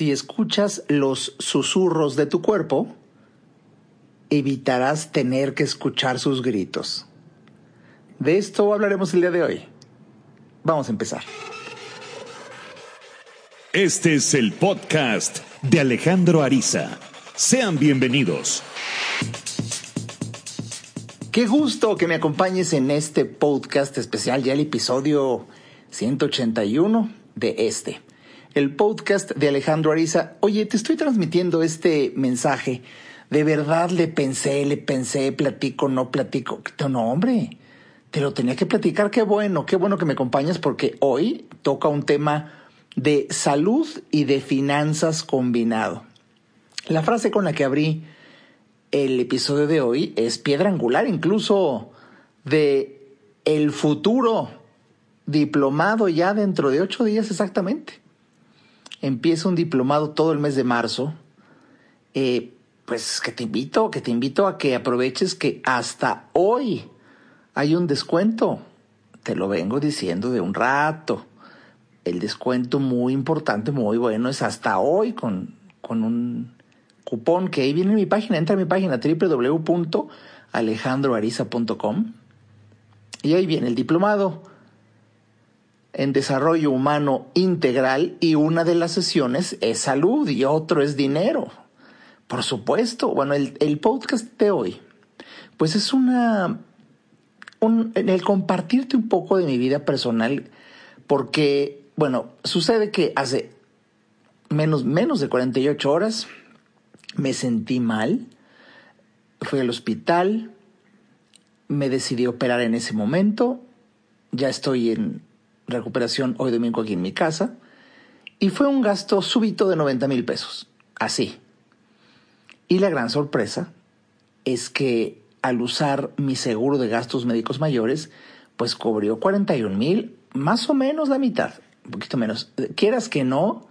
Si escuchas los susurros de tu cuerpo, evitarás tener que escuchar sus gritos. De esto hablaremos el día de hoy. Vamos a empezar. Este es el podcast de Alejandro Ariza. Sean bienvenidos. Qué gusto que me acompañes en este podcast especial, ya el episodio 181 de este. El podcast de Alejandro Ariza. Oye, te estoy transmitiendo este mensaje. De verdad le pensé, le pensé, platico, no platico. No, hombre, te lo tenía que platicar. Qué bueno, qué bueno que me acompañas porque hoy toca un tema de salud y de finanzas combinado. La frase con la que abrí el episodio de hoy es piedra angular incluso de el futuro diplomado ya dentro de ocho días exactamente. Empieza un diplomado todo el mes de marzo. Eh, pues que te invito, que te invito a que aproveches que hasta hoy hay un descuento. Te lo vengo diciendo de un rato. El descuento muy importante, muy bueno, es hasta hoy con, con un cupón que ahí viene en mi página. Entra a mi página www.alejandroariza.com y ahí viene el diplomado en desarrollo humano integral y una de las sesiones es salud y otro es dinero. Por supuesto, bueno, el, podcast de hoy, pues es una, en el compartirte un poco de mi vida personal, porque, bueno, sucede que hace menos, menos de 48 horas me sentí mal, fui al hospital, me decidí operar en ese momento, ya estoy en recuperación hoy domingo aquí en mi casa, y fue un gasto súbito de 90 mil pesos, así. Y la gran sorpresa es que al usar mi seguro de gastos médicos mayores, pues cubrió 41 mil, más o menos la mitad, un poquito menos. Quieras que no,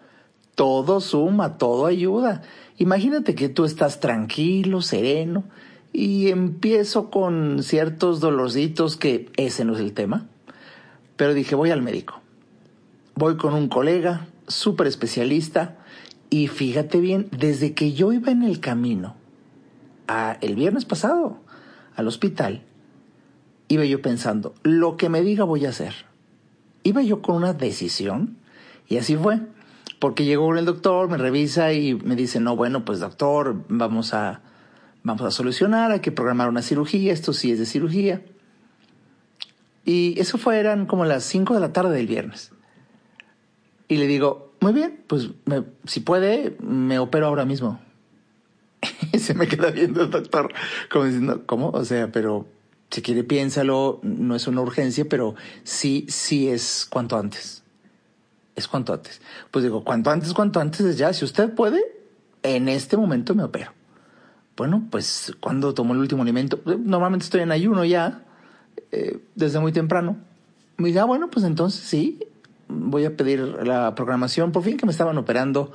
todo suma, todo ayuda. Imagínate que tú estás tranquilo, sereno, y empiezo con ciertos dolorcitos que ese no es el tema pero dije, voy al médico. Voy con un colega, súper especialista, y fíjate bien, desde que yo iba en el camino, a el viernes pasado, al hospital, iba yo pensando, lo que me diga voy a hacer. Iba yo con una decisión, y así fue. Porque llegó el doctor, me revisa y me dice, no, bueno, pues doctor, vamos a, vamos a solucionar, hay que programar una cirugía, esto sí es de cirugía. Y eso fue, eran como las 5 de la tarde del viernes. Y le digo, muy bien, pues si puede, me opero ahora mismo. y se me queda viendo el doctor, como diciendo, ¿cómo? O sea, pero si quiere piénsalo, no es una urgencia, pero sí, sí es cuanto antes. Es cuanto antes. Pues digo, cuanto antes, cuanto antes es ya. Si usted puede, en este momento me opero. Bueno, pues cuando tomo el último alimento, normalmente estoy en ayuno ya, eh, desde muy temprano. Me dije, ah, bueno, pues entonces sí, voy a pedir la programación. Por fin que me estaban operando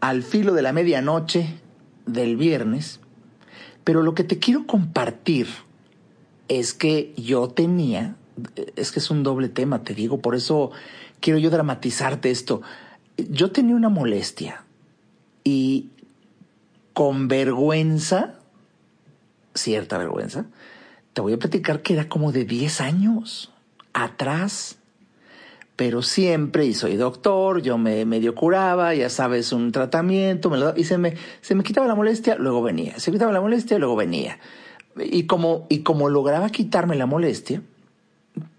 al filo de la medianoche del viernes. Pero lo que te quiero compartir es que yo tenía, es que es un doble tema, te digo, por eso quiero yo dramatizarte esto. Yo tenía una molestia y con vergüenza, cierta vergüenza, te voy a platicar que era como de 10 años atrás. Pero siempre, y soy doctor, yo me medio curaba, ya sabes, un tratamiento, me lo, y se me, se me quitaba la molestia, luego venía. Se me quitaba la molestia, luego venía. Y como, y como lograba quitarme la molestia,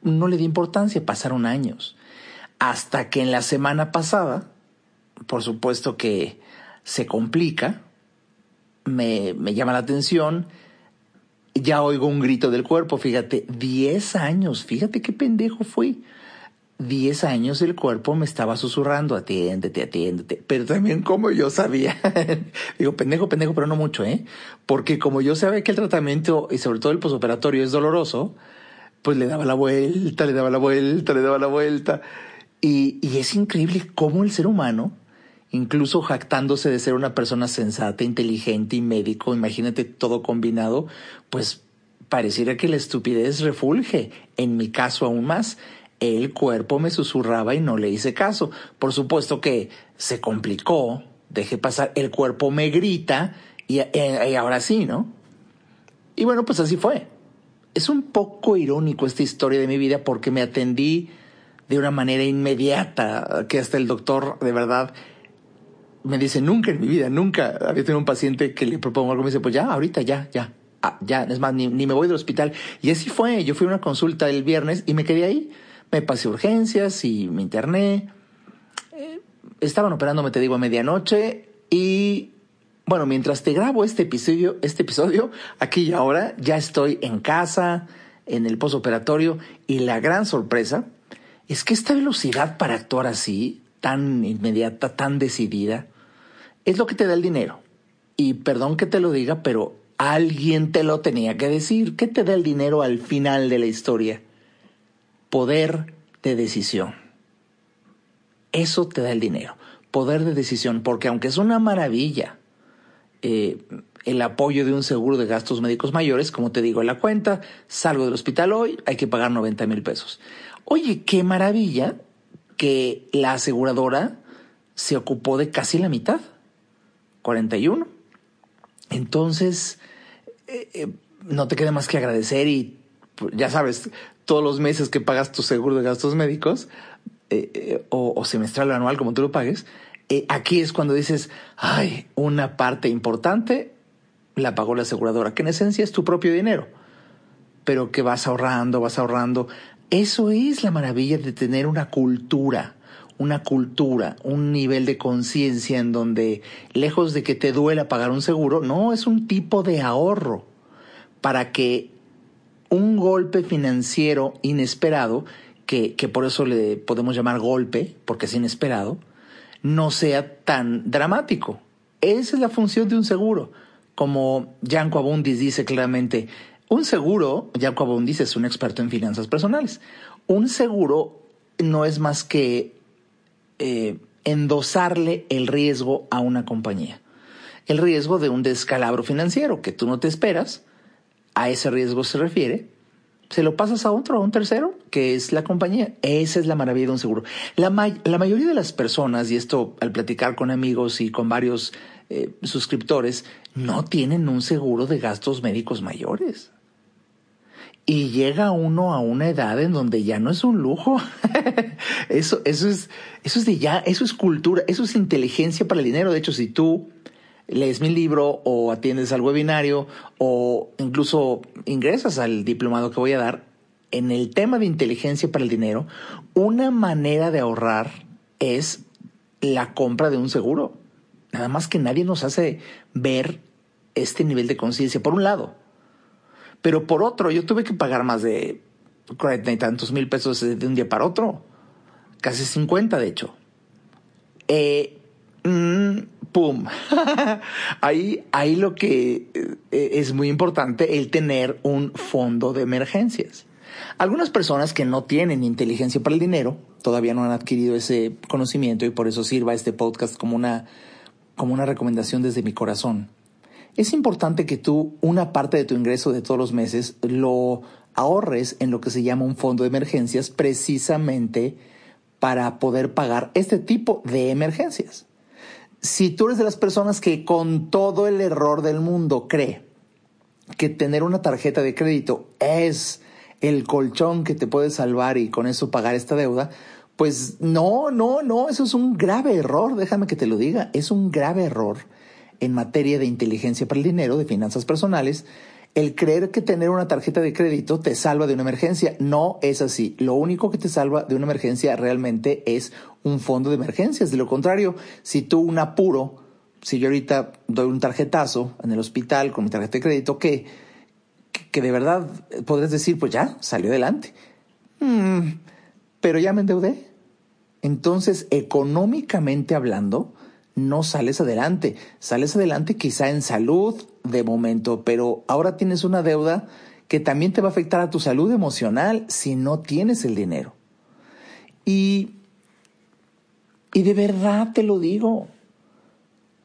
no le di importancia, pasaron años. Hasta que en la semana pasada, por supuesto que se complica, me, me llama la atención, ya oigo un grito del cuerpo, fíjate, 10 años, fíjate qué pendejo fui. 10 años el cuerpo me estaba susurrando, atiéndete, atiéndete. Pero también como yo sabía, digo, pendejo, pendejo, pero no mucho, ¿eh? Porque como yo sabía que el tratamiento y sobre todo el posoperatorio es doloroso, pues le daba la vuelta, le daba la vuelta, le daba la vuelta. Y, y es increíble cómo el ser humano incluso jactándose de ser una persona sensata, inteligente y médico, imagínate todo combinado, pues pareciera que la estupidez refulge. En mi caso aún más, el cuerpo me susurraba y no le hice caso. Por supuesto que se complicó dejé pasar, el cuerpo me grita y, y ahora sí, ¿no? Y bueno, pues así fue. Es un poco irónico esta historia de mi vida porque me atendí de una manera inmediata, que hasta el doctor de verdad me dice, nunca en mi vida, nunca había tenido un paciente que le propongo algo, me dice, pues ya, ahorita, ya, ya, ah, ya, es más, ni, me voy del hospital. Y así fue, yo fui a una consulta el viernes y me quedé ahí, me pasé urgencias y me interné. Eh, estaban operándome, te digo, a medianoche y bueno, mientras te grabo este episodio, este episodio, aquí y ahora, ya estoy en casa, en el postoperatorio, y la gran sorpresa es que esta velocidad para actuar así, tan inmediata, tan decidida, es lo que te da el dinero. Y perdón que te lo diga, pero alguien te lo tenía que decir. ¿Qué te da el dinero al final de la historia? Poder de decisión. Eso te da el dinero. Poder de decisión, porque aunque es una maravilla eh, el apoyo de un seguro de gastos médicos mayores, como te digo en la cuenta, salgo del hospital hoy, hay que pagar 90 mil pesos. Oye, qué maravilla que la aseguradora se ocupó de casi la mitad, 41. Entonces, eh, eh, no te queda más que agradecer y pues, ya sabes, todos los meses que pagas tu seguro de gastos médicos, o, o semestral o anual, como tú lo pagues, eh, aquí es cuando dices, ay, una parte importante la pagó la aseguradora, que en esencia es tu propio dinero, pero que vas ahorrando, vas ahorrando. Eso es la maravilla de tener una cultura, una cultura, un nivel de conciencia en donde, lejos de que te duela pagar un seguro, no, es un tipo de ahorro para que un golpe financiero inesperado, que, que por eso le podemos llamar golpe, porque es inesperado, no sea tan dramático. Esa es la función de un seguro. Como Janko Abundis dice claramente, un seguro, Janko Abundis es un experto en finanzas personales, un seguro no es más que eh, endosarle el riesgo a una compañía. El riesgo de un descalabro financiero que tú no te esperas, a ese riesgo se refiere, se lo pasas a otro, a un tercero, que es la compañía. Esa es la maravilla de un seguro. La, la mayoría de las personas, y esto al platicar con amigos y con varios eh, suscriptores, no tienen un seguro de gastos médicos mayores. Y llega uno a una edad en donde ya no es un lujo. eso, eso es, eso es de ya, eso es cultura, eso es inteligencia para el dinero. De hecho, si tú lees mi libro o atiendes al webinario o incluso ingresas al diplomado que voy a dar, en el tema de inteligencia para el dinero, una manera de ahorrar es la compra de un seguro. Nada más que nadie nos hace ver este nivel de conciencia, por un lado. Pero por otro, yo tuve que pagar más de cuarenta y tantos mil pesos de un día para otro. Casi cincuenta, de hecho. Eh, mm, ¡pum! ahí, ahí lo que eh, es muy importante, el tener un fondo de emergencias. Algunas personas que no tienen inteligencia para el dinero todavía no han adquirido ese conocimiento y por eso sirva este podcast como una, como una recomendación desde mi corazón. Es importante que tú una parte de tu ingreso de todos los meses lo ahorres en lo que se llama un fondo de emergencias precisamente para poder pagar este tipo de emergencias. Si tú eres de las personas que con todo el error del mundo cree que tener una tarjeta de crédito es el colchón que te puede salvar y con eso pagar esta deuda, pues no, no, no, eso es un grave error, déjame que te lo diga, es un grave error en materia de inteligencia para el dinero, de finanzas personales, el creer que tener una tarjeta de crédito te salva de una emergencia. No es así. Lo único que te salva de una emergencia realmente es un fondo de emergencias. De lo contrario, si tú un apuro, si yo ahorita doy un tarjetazo en el hospital con mi tarjeta de crédito, que, que de verdad podrías decir, pues ya, salió adelante. Mm, pero ya me endeudé. Entonces, económicamente hablando, no sales adelante. Sales adelante quizá en salud de momento, pero ahora tienes una deuda que también te va a afectar a tu salud emocional si no tienes el dinero. Y, y de verdad te lo digo,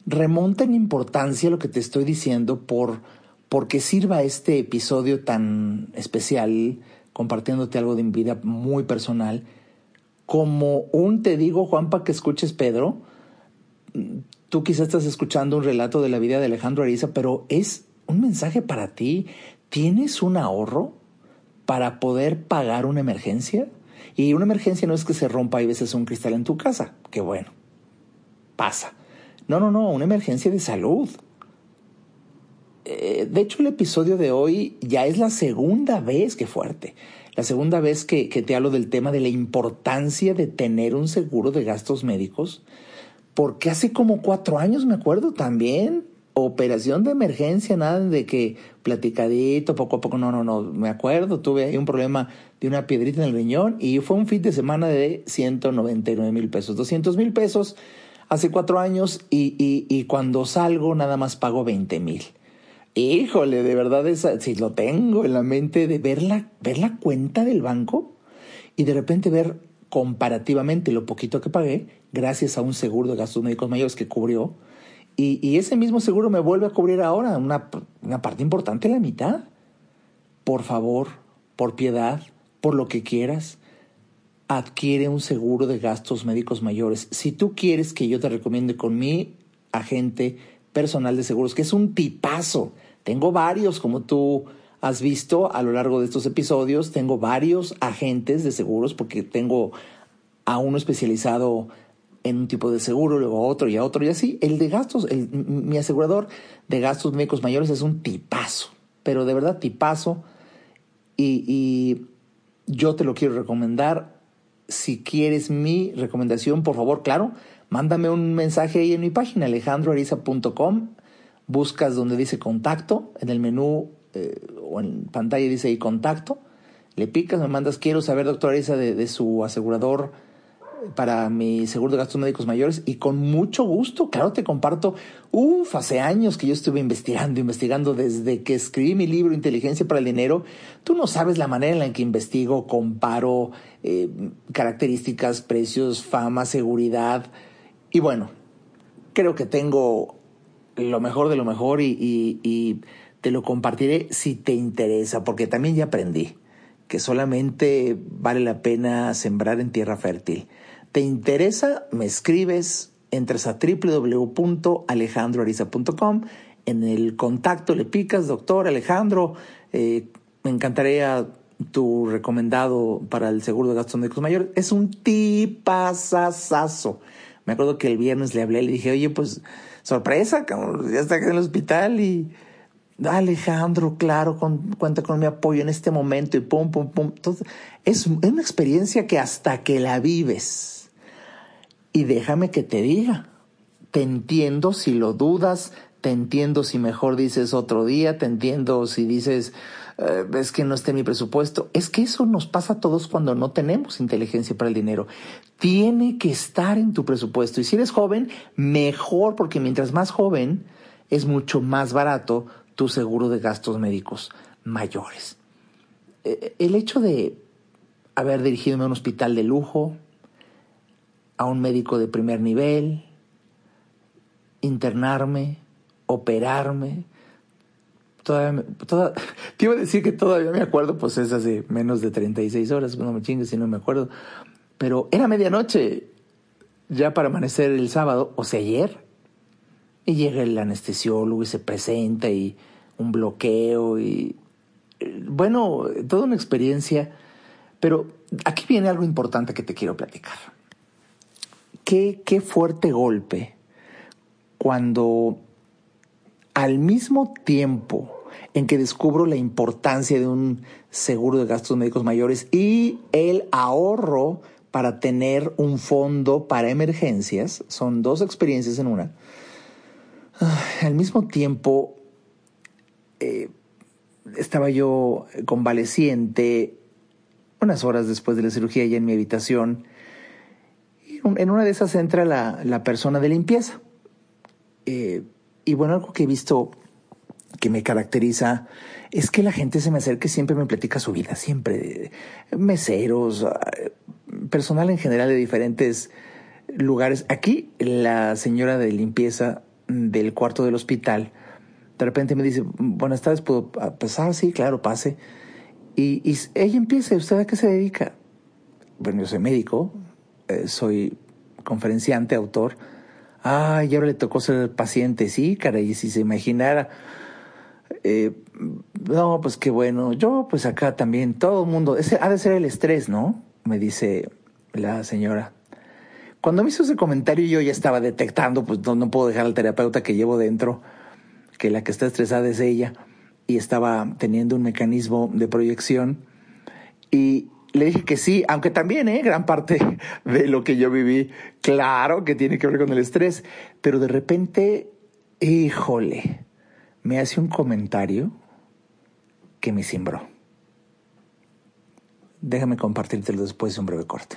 remonta en importancia lo que te estoy diciendo por porque sirva este episodio tan especial, compartiéndote algo de mi vida muy personal, como un te digo, Juan, para que escuches, Pedro, tú quizás estás escuchando un relato de la vida de Alejandro Ariza, pero es un mensaje para ti. ¿Tienes un ahorro para poder pagar una emergencia? Y una emergencia no es que se rompa y veces un cristal en tu casa, que bueno, pasa. No, no, no, una emergencia de salud. Eh, de hecho, el episodio de hoy ya es la segunda vez que fuerte. La segunda vez que te hablo del tema de la importancia de tener un seguro de gastos médicos. Porque hace como cuatro años, me acuerdo, también operación de emergencia, nada de que platicadito, poco a poco, no, no, no, me acuerdo, tuve ahí un problema de una piedrita en el riñón y fue un fin de semana de 199 mil pesos, 200 mil pesos hace cuatro años y, y, cuando salgo nada más pago 20 mil. Híjole, de verdad, esa, si lo tengo en la mente de ver la, ver la cuenta del banco y de repente ver comparativamente lo poquito que pagué gracias a un seguro de gastos médicos mayores que cubrió y, ese mismo seguro me vuelve a cubrir ahora una, una parte importante, la mitad. Por favor, por piedad, por lo que quieras, adquiere un seguro de gastos médicos mayores. Si tú quieres que yo te recomiende con mi agente personal de seguros, que es un tipazo, tengo varios, como tú has visto a lo largo de estos episodios, tengo varios agentes de seguros porque tengo a uno especializado en un tipo de seguro, luego a otro y a otro y así. El de gastos, mi asegurador de gastos médicos mayores es un tipazo, pero de verdad tipazo. Y, y yo te lo quiero recomendar. Si quieres mi recomendación, por favor, claro, mándame un mensaje ahí en mi página, alejandroariza.com. Buscas donde dice contacto, en el menú eh, o en pantalla dice ahí contacto. Le picas, me mandas, quiero saber, doctor Ariza, de, su asegurador para mi seguro de gastos médicos mayores y con mucho gusto, claro, te comparto, uff, hace años que yo estuve investigando, investigando desde que escribí mi libro Inteligencia para el Dinero, tú no sabes la manera en la que investigo, comparo eh, características, precios, fama, seguridad y bueno, creo que tengo lo mejor de lo mejor y te lo compartiré si te interesa, porque también ya aprendí que solamente vale la pena sembrar en tierra fértil. ¿Te interesa? Me escribes, entras a www.alejandroariza.com, en el contacto le picas, doctor Alejandro, eh, me encantaría tu recomendado para el seguro de gastos médicos mayores. Es un tipazazazo. Me acuerdo que el viernes le hablé, le dije, oye, pues sorpresa, ya está en el hospital y Alejandro, claro, cuenta con mi apoyo en este momento y pum, pum, pum. Es una experiencia que hasta que la vives, y déjame que te diga, te entiendo si lo dudas, te entiendo si mejor dices otro día, te entiendo si dices, eh, es que no esté mi presupuesto. Es que eso nos pasa a todos cuando no tenemos inteligencia para el dinero. Tiene que estar en tu presupuesto. Y si eres joven, mejor, porque mientras más joven, es mucho más barato tu seguro de gastos médicos mayores. Eh, el hecho de haber dirigido a un hospital de lujo, a un médico de primer nivel, internarme, operarme. Todavía, te iba a decir que todavía me acuerdo, pues es hace menos de 36 horas, no me chingues si no me acuerdo. Pero era medianoche, ya para amanecer el sábado, o sea, ayer. Y llega el anestesiólogo y se presenta y un bloqueo y... Bueno, toda una experiencia. Pero aquí viene algo importante que te quiero platicar. Qué, qué fuerte golpe cuando al mismo tiempo en que descubro la importancia de un seguro de gastos médicos mayores y el ahorro para tener un fondo para emergencias, son dos experiencias en una, al mismo tiempo eh, estaba yo convaleciente unas horas después de la cirugía ya en mi habitación en una de esas entra la, la persona de limpieza. Eh, y bueno, algo que he visto que me caracteriza es que la gente se me acerca y siempre me platica su vida, siempre. Meseros, eh, personal en general de diferentes lugares. Aquí la señora de limpieza del cuarto del hospital de repente me dice, buenas tardes, ¿puedo pasar? Sí, claro, pase. Y, y ella empieza, ¿usted a qué se dedica? Bueno, yo soy médico, eh, soy conferenciante, autor. Ay, y ahora le tocó ser paciente, sí, caray, si se imaginara. Eh, no, pues qué bueno. Yo, pues acá también, todo el mundo, ese ha de ser el estrés, ¿no? Me dice la señora. Cuando me hizo ese comentario yo ya estaba detectando, pues no, puedo dejar al terapeuta que llevo dentro, que la que está estresada es ella, y estaba teniendo un mecanismo de proyección. Y le dije que sí, aunque también, ¿eh? Gran parte de lo que yo viví, claro que tiene que ver con el estrés, pero de repente, híjole, me hace un comentario que me cimbró. Déjame compartírtelo después de un breve corte.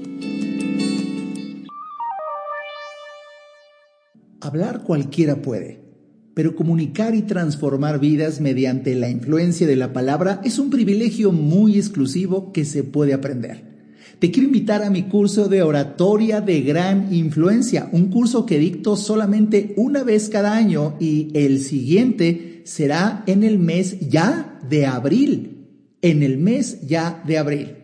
Hablar cualquiera puede, pero comunicar y transformar vidas mediante la influencia de la palabra es un privilegio muy exclusivo que se puede aprender. Te quiero invitar a mi curso de oratoria de gran influencia, un curso que dicto solamente una vez cada año y el siguiente será en el mes ya de abril, en el mes ya de abril.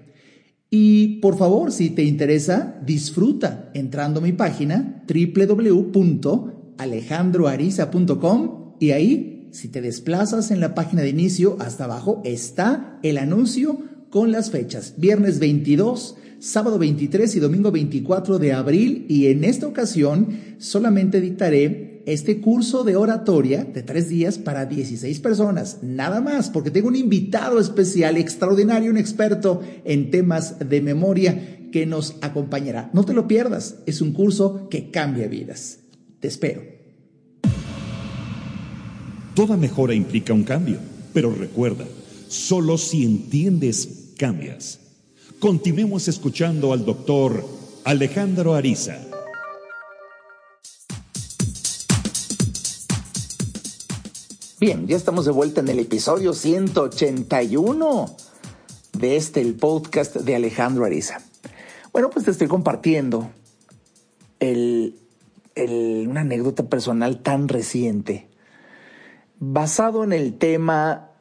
Y por favor, si te interesa, disfruta entrando a mi página www.alejandroariza.com y ahí, si te desplazas en la página de inicio hasta abajo, está el anuncio con las fechas. Viernes 22, sábado 23 y domingo 24 de abril y en esta ocasión solamente dictaré este curso de oratoria de tres días para 16 personas, nada más, porque tengo un invitado especial, extraordinario, un experto en temas de memoria que nos acompañará. No te lo pierdas, es un curso que cambia vidas. Te espero. Toda mejora implica un cambio, pero recuerda, solo si entiendes, cambias. Continuemos escuchando al doctor Alejandro Ariza. Bien, ya estamos de vuelta en el episodio 181 de este, el podcast de Alejandro Ariza. Bueno, pues te estoy compartiendo una anécdota personal tan reciente, basado en el tema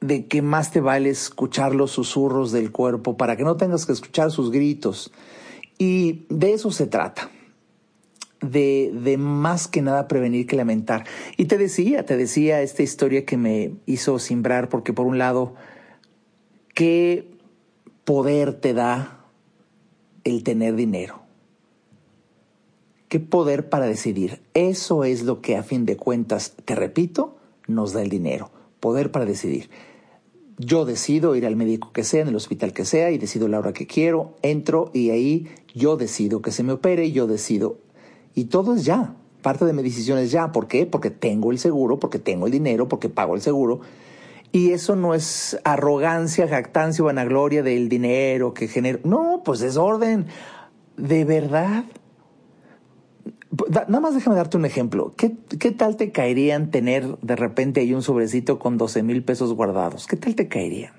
de que más te vale escuchar los susurros del cuerpo para que no tengas que escuchar sus gritos. Y de eso se trata. De, más que nada prevenir que lamentar. Y te decía, te decía esta historia que me hizo simbrar, porque por un lado, ¿qué poder te da el tener dinero? ¿Qué poder para decidir? Eso es lo que a fin de cuentas, te repito, nos da el dinero. Poder para decidir. Yo decido ir al médico que sea, en el hospital que sea, y decido la hora que quiero, entro y ahí yo decido que se me opere, yo decido. Y todo es ya. Parte de mi decisión es ya. ¿Por qué? Porque tengo el seguro, porque tengo el dinero, porque pago el seguro. Y eso no es arrogancia, jactancia o vanagloria del dinero que genera. No, pues es orden. De verdad, Nada más déjame darte un ejemplo. ¿Qué, ¿Qué, tal te caerían tener de repente ahí un sobrecito con 12 mil pesos guardados? ¿Qué tal te caerían?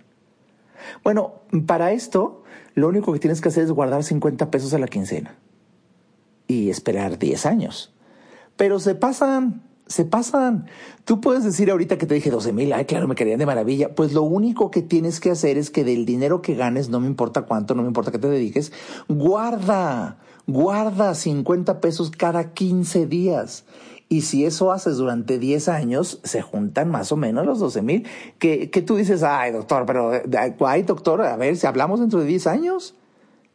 Bueno, para esto, lo único que tienes que hacer es guardar 50 pesos a la quincena y esperar 10 años. Pero se pasan, se pasan. Tú puedes decir ahorita que te dije 12 mil, ay, claro, me caerían de maravilla. Pues lo único que tienes que hacer es que del dinero que ganes, no me importa cuánto, no me importa que te dediques, guarda Guarda 50 pesos cada 15 días. Y si eso haces durante 10 años, se juntan más o menos los 12 mil. Que, que tú dices, ay, doctor, pero, ay, doctor, a ver, si hablamos dentro de 10 años.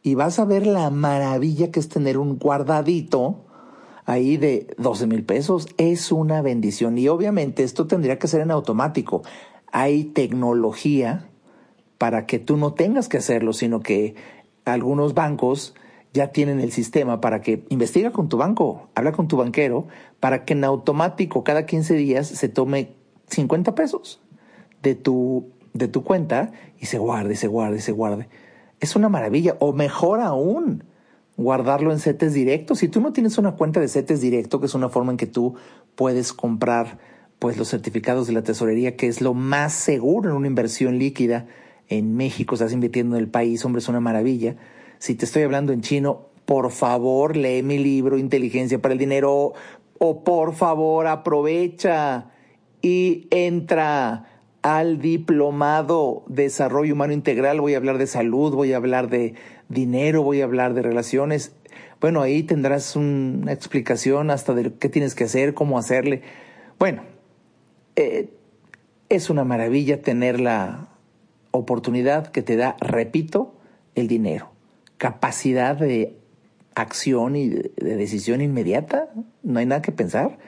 Y vas a ver la maravilla que es tener un guardadito ahí de 12 mil pesos. Es una bendición. Y obviamente esto tendría que ser en automático. Hay tecnología para que tú no tengas que hacerlo, sino que algunos bancos ya tienen el sistema para que investiga con tu banco, habla con tu banquero, para que en automático cada 15 días se tome 50 pesos de tu, de tu cuenta y se guarde, se guarde, se guarde. Es una maravilla, o mejor aún, guardarlo en CETES directos. Si tú no tienes una cuenta de CETES directo, que es una forma en que tú puedes comprar pues los certificados de la tesorería, que es lo más seguro en una inversión líquida en México, estás invirtiendo en el país, hombre, es una maravilla. Si te estoy hablando en chino, por favor, lee mi libro Inteligencia para el Dinero o por favor, aprovecha y entra al diplomado Desarrollo Humano Integral. Voy a hablar de salud, voy a hablar de dinero, voy a hablar de relaciones. Bueno, ahí tendrás una explicación hasta de qué tienes que hacer, cómo hacerle. Bueno, eh, es una maravilla tener la oportunidad que te da, repito, el dinero. Capacidad de acción y de, decisión inmediata, no hay nada que pensar.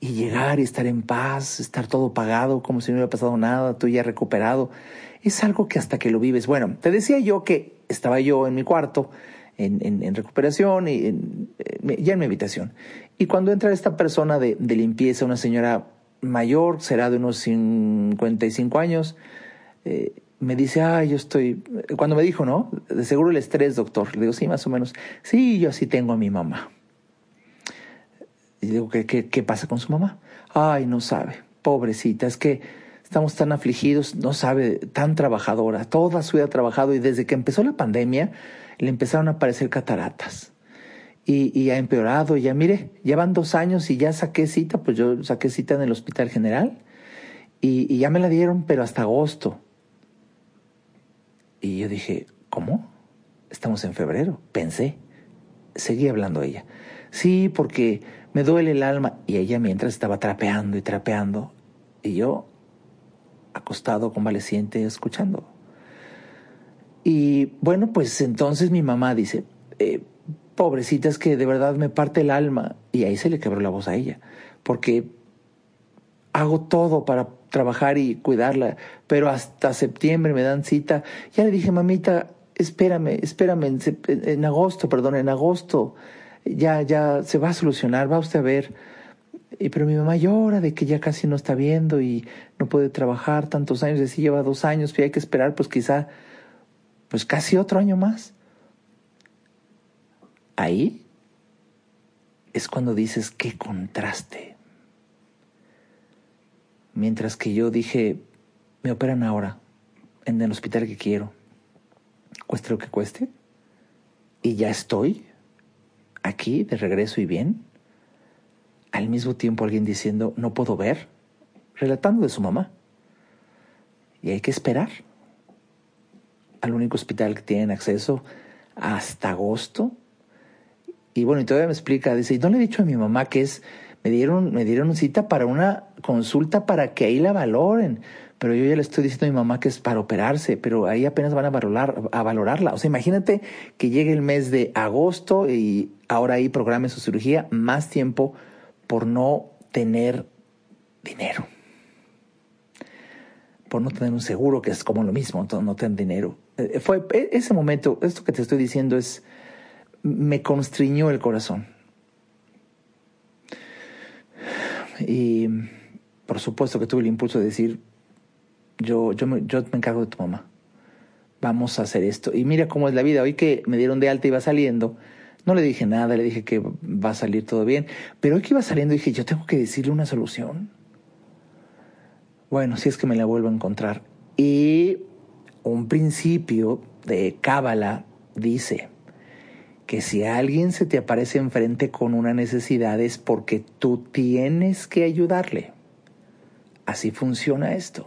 Y llegar y estar en paz, estar todo pagado, como si no hubiera pasado nada, tú ya recuperado, es algo que hasta que lo vives. Bueno, te decía yo que estaba yo en mi cuarto, en, recuperación, y ya en mi habitación. Y cuando entra esta persona de, de limpieza, una señora mayor, será de unos 55 años, eh, me dice, ah, yo estoy, cuando me dijo, ¿no? De seguro el estrés, doctor. Le digo, sí, más o menos. Sí, yo así tengo a mi mamá. Y digo, ¿qué, qué, qué pasa con su mamá? Ay, no sabe, pobrecita, es que estamos tan afligidos, no sabe, tan trabajadora, toda su vida ha trabajado y desde que empezó la pandemia le empezaron a aparecer cataratas. Y, y ha empeorado, ya mire, ya van dos años y ya saqué cita, pues yo saqué cita en el Hospital General y, y ya me la dieron, pero hasta agosto. Y yo dije, ¿cómo? Estamos en febrero, pensé. Seguí hablando ella. Sí, porque me duele el alma. Y ella mientras estaba trapeando y trapeando. Y yo acostado, convaleciente, escuchando. Y bueno, pues entonces mi mamá dice, eh, pobrecita, es que de verdad me parte el alma. Y ahí se le quebró la voz a ella. Porque hago todo para trabajar y cuidarla, pero hasta septiembre me dan cita. Ya le dije, mamita, espérame, espérame, en, agosto, perdón, en agosto, ya, ya se va a solucionar, va usted a ver. Y, pero mi mamá llora de que ya casi no está viendo y no puede trabajar tantos años, así lleva dos años, y hay que esperar pues quizá, pues casi otro año más. Ahí es cuando dices, qué contraste Mientras que yo dije, me operan ahora, en el hospital que quiero, cueste lo que cueste, y ya estoy aquí de regreso y bien. Al mismo tiempo alguien diciendo, no puedo ver, relatando de su mamá. Y hay que esperar al único hospital que tienen acceso hasta agosto. Y bueno, y todavía me explica, dice, ¿y no le he dicho a mi mamá que es me dieron, me dieron cita para una consulta para que ahí la valoren. Pero yo ya le estoy diciendo a mi mamá que es para operarse, pero ahí apenas van a, valorar, a valorarla. O sea, imagínate que llegue el mes de agosto y ahora ahí programe su cirugía, más tiempo por no tener dinero. Por no tener un seguro, que es como lo mismo, no tener dinero. Eh, fue e, ese momento, esto que te estoy diciendo es, me constriñó el corazón Y por supuesto que tuve el impulso de decir, yo, yo me encargo de tu mamá. Vamos a hacer esto. Y mira cómo es la vida. Hoy que me dieron de alta y iba saliendo, no le dije nada, le dije que va a salir todo bien. Pero hoy que iba saliendo dije, yo tengo que decirle una solución. Bueno, si es que me la vuelvo a encontrar. Y un principio de Cábala dice, que si alguien se te aparece enfrente con una necesidad es porque tú tienes que ayudarle. Así funciona esto.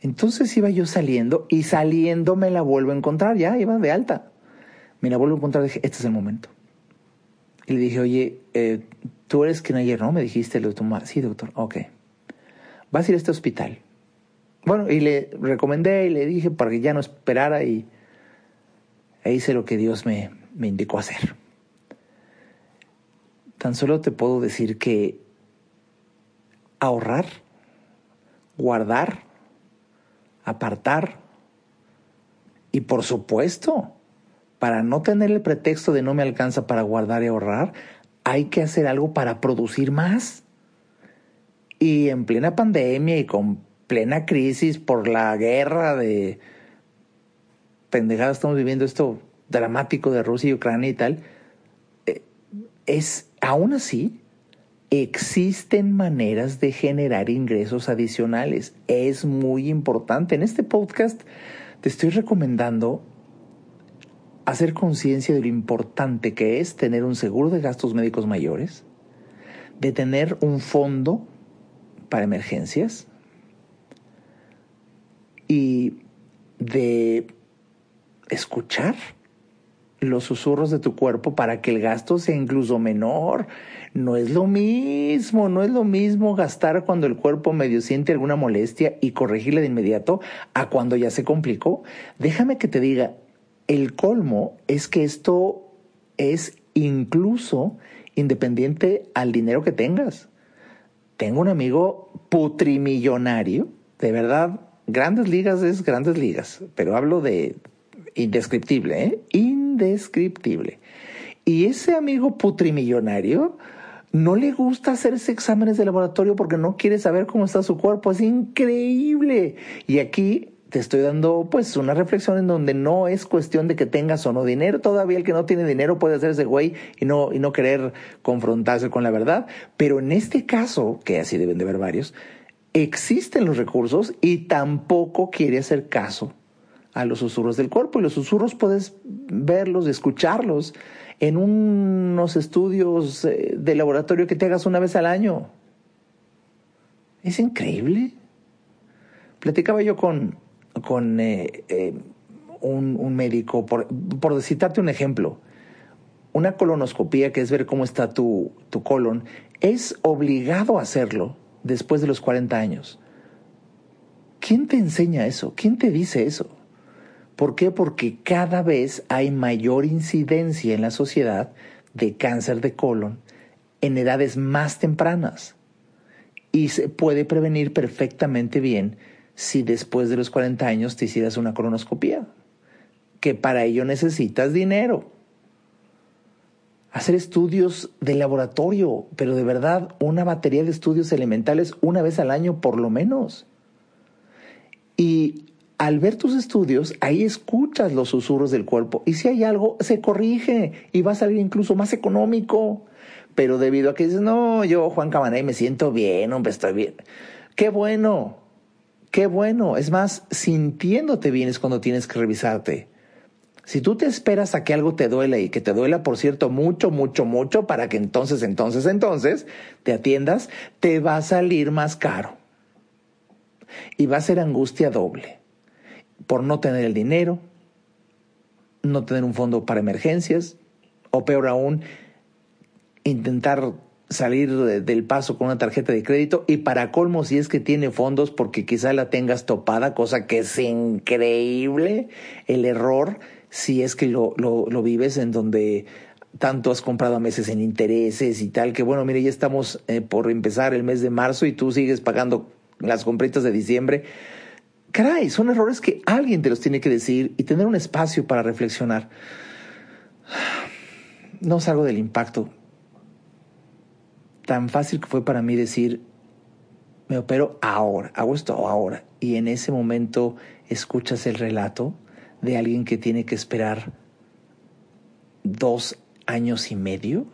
Entonces iba yo saliendo y saliendo me la vuelvo a encontrar, ya iba de alta. Me la vuelvo a encontrar y dije, este es el momento. Y le dije, oye, eh, tú eres quien ayer, ¿no? Me dijiste, lo doctor, sí, doctor, ok. Vas a ir a este hospital. Bueno, y le recomendé y le dije para que ya no esperara y e hice lo que Dios me indicó hacer. Tan solo te puedo decir que ahorrar, guardar, apartar Y por supuesto, para no tener el pretexto de no me alcanza para guardar y ahorrar, hay que hacer algo para producir más. Y en plena pandemia y con plena crisis por la guerra de pendejada estamos viviendo esto dramático de Rusia y Ucrania y tal, eh, es aún así existen maneras de generar ingresos adicionales. Es muy importante. En este podcast te estoy recomendando hacer conciencia de lo importante que es tener un seguro de gastos médicos mayores, de tener un fondo para emergencias y de escuchar los susurros de tu cuerpo para que el gasto sea incluso menor. No es lo mismo, no es lo mismo gastar cuando el cuerpo medio siente alguna molestia y corregirla de inmediato a cuando ya se complicó. Déjame que te diga, el colmo es que esto es incluso independiente al dinero que tengas. Tengo un amigo putrimillonario, de verdad, grandes ligas es grandes ligas, pero hablo de indescriptible, ¿eh? Indescriptible. Y ese amigo putrimillonario no le gusta hacerse exámenes de laboratorio porque no quiere saber cómo está su cuerpo. Es increíble. Y aquí te estoy dando pues una reflexión en donde no es cuestión de que tengas o no dinero. Todavía el que no tiene dinero puede hacerse güey y no, y no querer confrontarse con la verdad. Pero en este caso, que así deben de haber varios, existen los recursos y tampoco quiere hacer caso a los susurros del cuerpo. Y los susurros puedes verlos, escucharlos en unos estudios eh, de laboratorio que te hagas una vez al año. Es increíble. Platicaba yo con, con eh, eh, un, médico, por, por citarte un ejemplo. Una colonoscopía, que es ver cómo está tu, tu colon, es obligado a hacerlo después de los 40 años. ¿Quién te enseña eso? ¿Quién te dice eso? ¿Por qué? Porque cada vez hay mayor incidencia en la sociedad de cáncer de colon en edades más tempranas. Y se puede prevenir perfectamente bien si después de los 40 años te hicieras una colonoscopia. Que para ello necesitas dinero. Hacer estudios de laboratorio, pero de verdad una batería de estudios elementales una vez al año por lo menos. Y al ver tus estudios, ahí escuchas los susurros del cuerpo y si hay algo, se corrige y va a salir incluso más económico. Pero debido a que dices, no, yo Juan Cabanay me siento bien, hombre, estoy bien. Qué bueno, qué bueno. Es más, sintiéndote bien es cuando tienes que revisarte. Si tú te esperas a que algo te duele y que te duela, por cierto, mucho, mucho, mucho, para que entonces, entonces, entonces te atiendas, te va a salir más caro. Y va a ser angustia doble por no tener el dinero, no tener un fondo para emergencias, o peor aún, intentar salir del paso con una tarjeta de crédito y para colmo si es que tiene fondos porque quizá la tengas topada, cosa que es increíble el error si es que lo, lo, vives en donde tanto has comprado a meses en intereses y tal, que bueno, mire, ya estamos eh, por empezar el mes de marzo y tú sigues pagando las compritas de diciembre caray, son errores que alguien te los tiene que decir y tener un espacio para reflexionar. No salgo del impacto. Tan fácil que fue para mí decir, me opero ahora, hago esto ahora. Y en ese momento escuchas el relato de alguien que tiene que esperar dos años y medio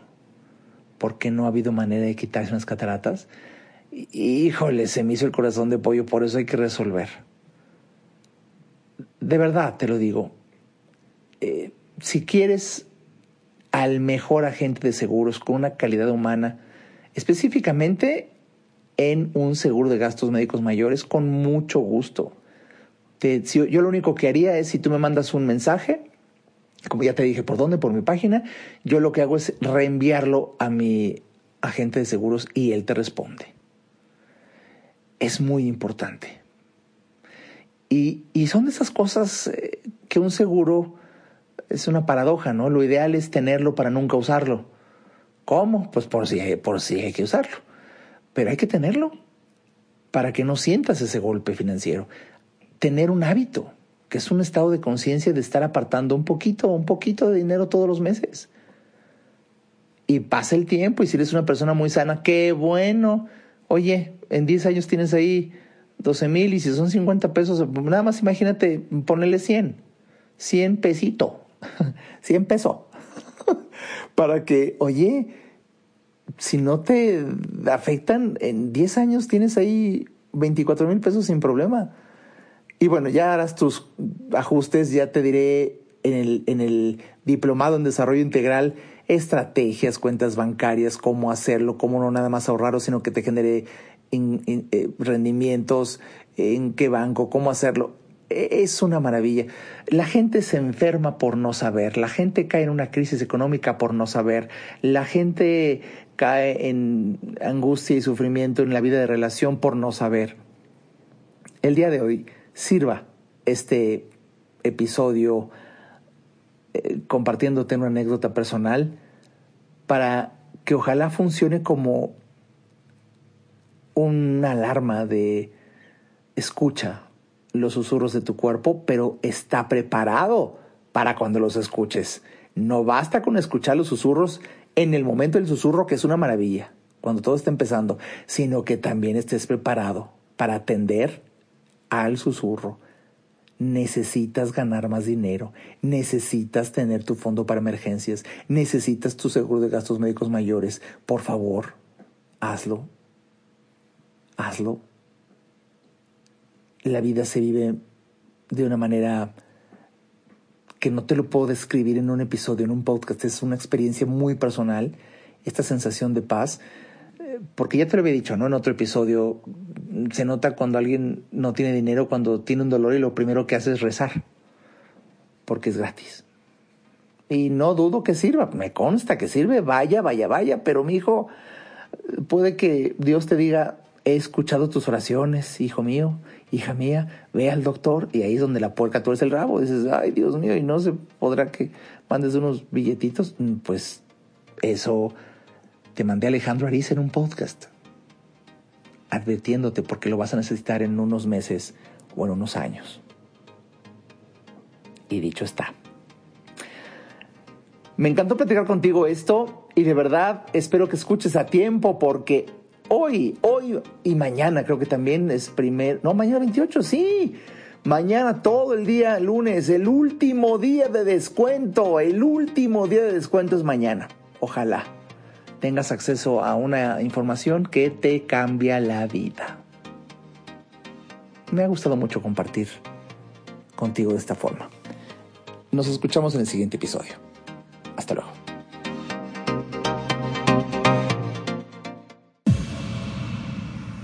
porque no ha habido manera de quitarse unas cataratas. Híjole, se me hizo el corazón de pollo, por eso hay que resolver de verdad te lo digo, eh, si quieres al mejor agente de seguros con una calidad humana, específicamente en un seguro de gastos médicos mayores, con mucho gusto. yo lo único que haría es si tú me mandas un mensaje, como ya te dije por dónde, por mi página, yo lo que hago es reenviarlo a mi agente de seguros y él te responde. Es muy importante. Y, son de esas cosas eh, que un seguro es una paradoja, ¿no? Lo ideal es tenerlo para nunca usarlo. ¿Cómo? Pues por si, por si hay que usarlo. Pero hay que tenerlo para que no sientas ese golpe financiero. Tener un hábito que es un estado de conciencia de estar apartando un poquito, un poquito de dinero todos los meses. Y pasa el tiempo y si eres una persona muy sana, qué bueno. Oye, en 10 años tienes ahí 12 mil y si son 50 pesos, nada más imagínate ponerle 100, 100 pesito, 100 pesos. Para que, oye, si no te afectan, en 10 años tienes ahí 24 mil pesos sin problema. Y bueno, ya harás tus ajustes, ya te diré en el, en el diplomado en desarrollo integral estrategias, cuentas bancarias, cómo hacerlo, cómo no nada más ahorrarlo, sino que te genere eh, rendimientos, en qué banco, cómo hacerlo. Es una maravilla. La gente se enferma por no saber, la gente cae en una crisis económica por no saber, la gente cae en angustia y sufrimiento en la vida de relación por no saber. El día de hoy sirva este episodio eh, compartiéndote una anécdota personal para que ojalá funcione como una alarma de escucha los susurros de tu cuerpo, pero está preparado para cuando los escuches. No basta con escuchar los susurros en el momento del susurro, que es una maravilla, cuando todo está empezando, sino que también estés preparado para atender al susurro. Necesitas ganar más dinero, necesitas tener tu fondo para emergencias, necesitas tu seguro de gastos médicos mayores. Por favor, hazlo hazlo. La vida se vive de una manera que no te lo puedo describir en un episodio, en un podcast. Es una experiencia muy personal, esta sensación de paz. Eh, porque ya te lo había dicho, ¿no? En otro episodio, se nota cuando alguien no tiene dinero, cuando tiene un dolor y lo primero que hace es rezar, porque es gratis. Y no dudo que sirva, me consta que sirve, vaya, vaya, vaya, pero mi hijo, puede que Dios te diga, he escuchado tus oraciones, hijo mío, hija mía, ve al doctor y ahí es donde la puerca tuerce el rabo. Dices, ay Dios mío, y no se podrá que mandes unos billetitos. Mm, pues eso te mandé a Alejandro Ariza en un podcast, advirtiéndote porque lo vas a necesitar en unos meses o en unos años. Y dicho está. Me encantó platicar contigo esto y de verdad espero que escuches a tiempo porque hoy, hoy y mañana creo que también es primer, no, mañana 28, sí. Mañana todo el día, lunes, el último día de descuento, el último día de descuento es mañana. Ojalá tengas acceso a una información que te cambia la vida. Me ha gustado mucho compartir contigo de esta forma. Nos escuchamos en el siguiente episodio. Hasta luego.